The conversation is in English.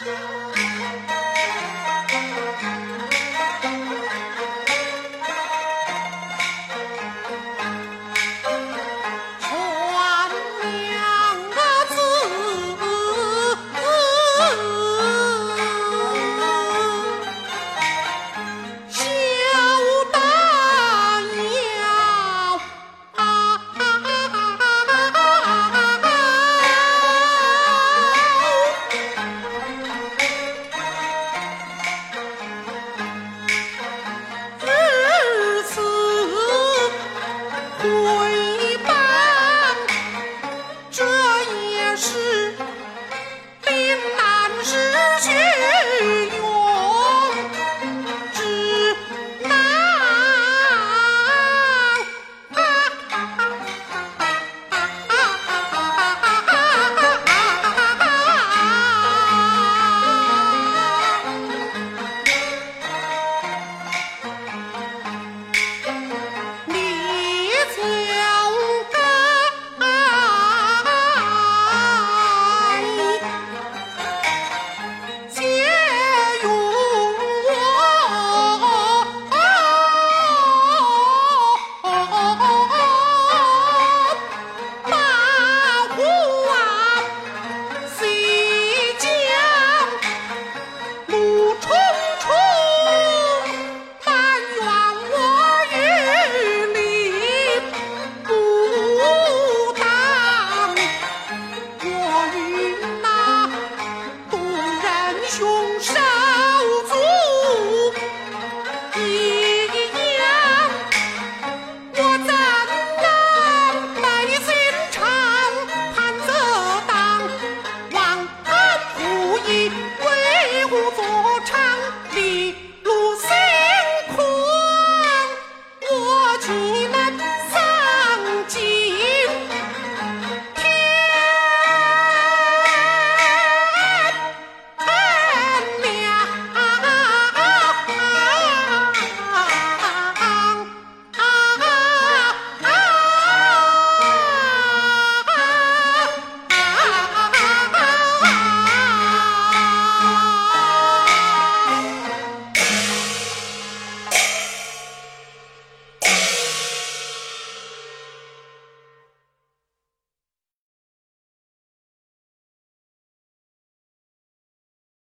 Bye.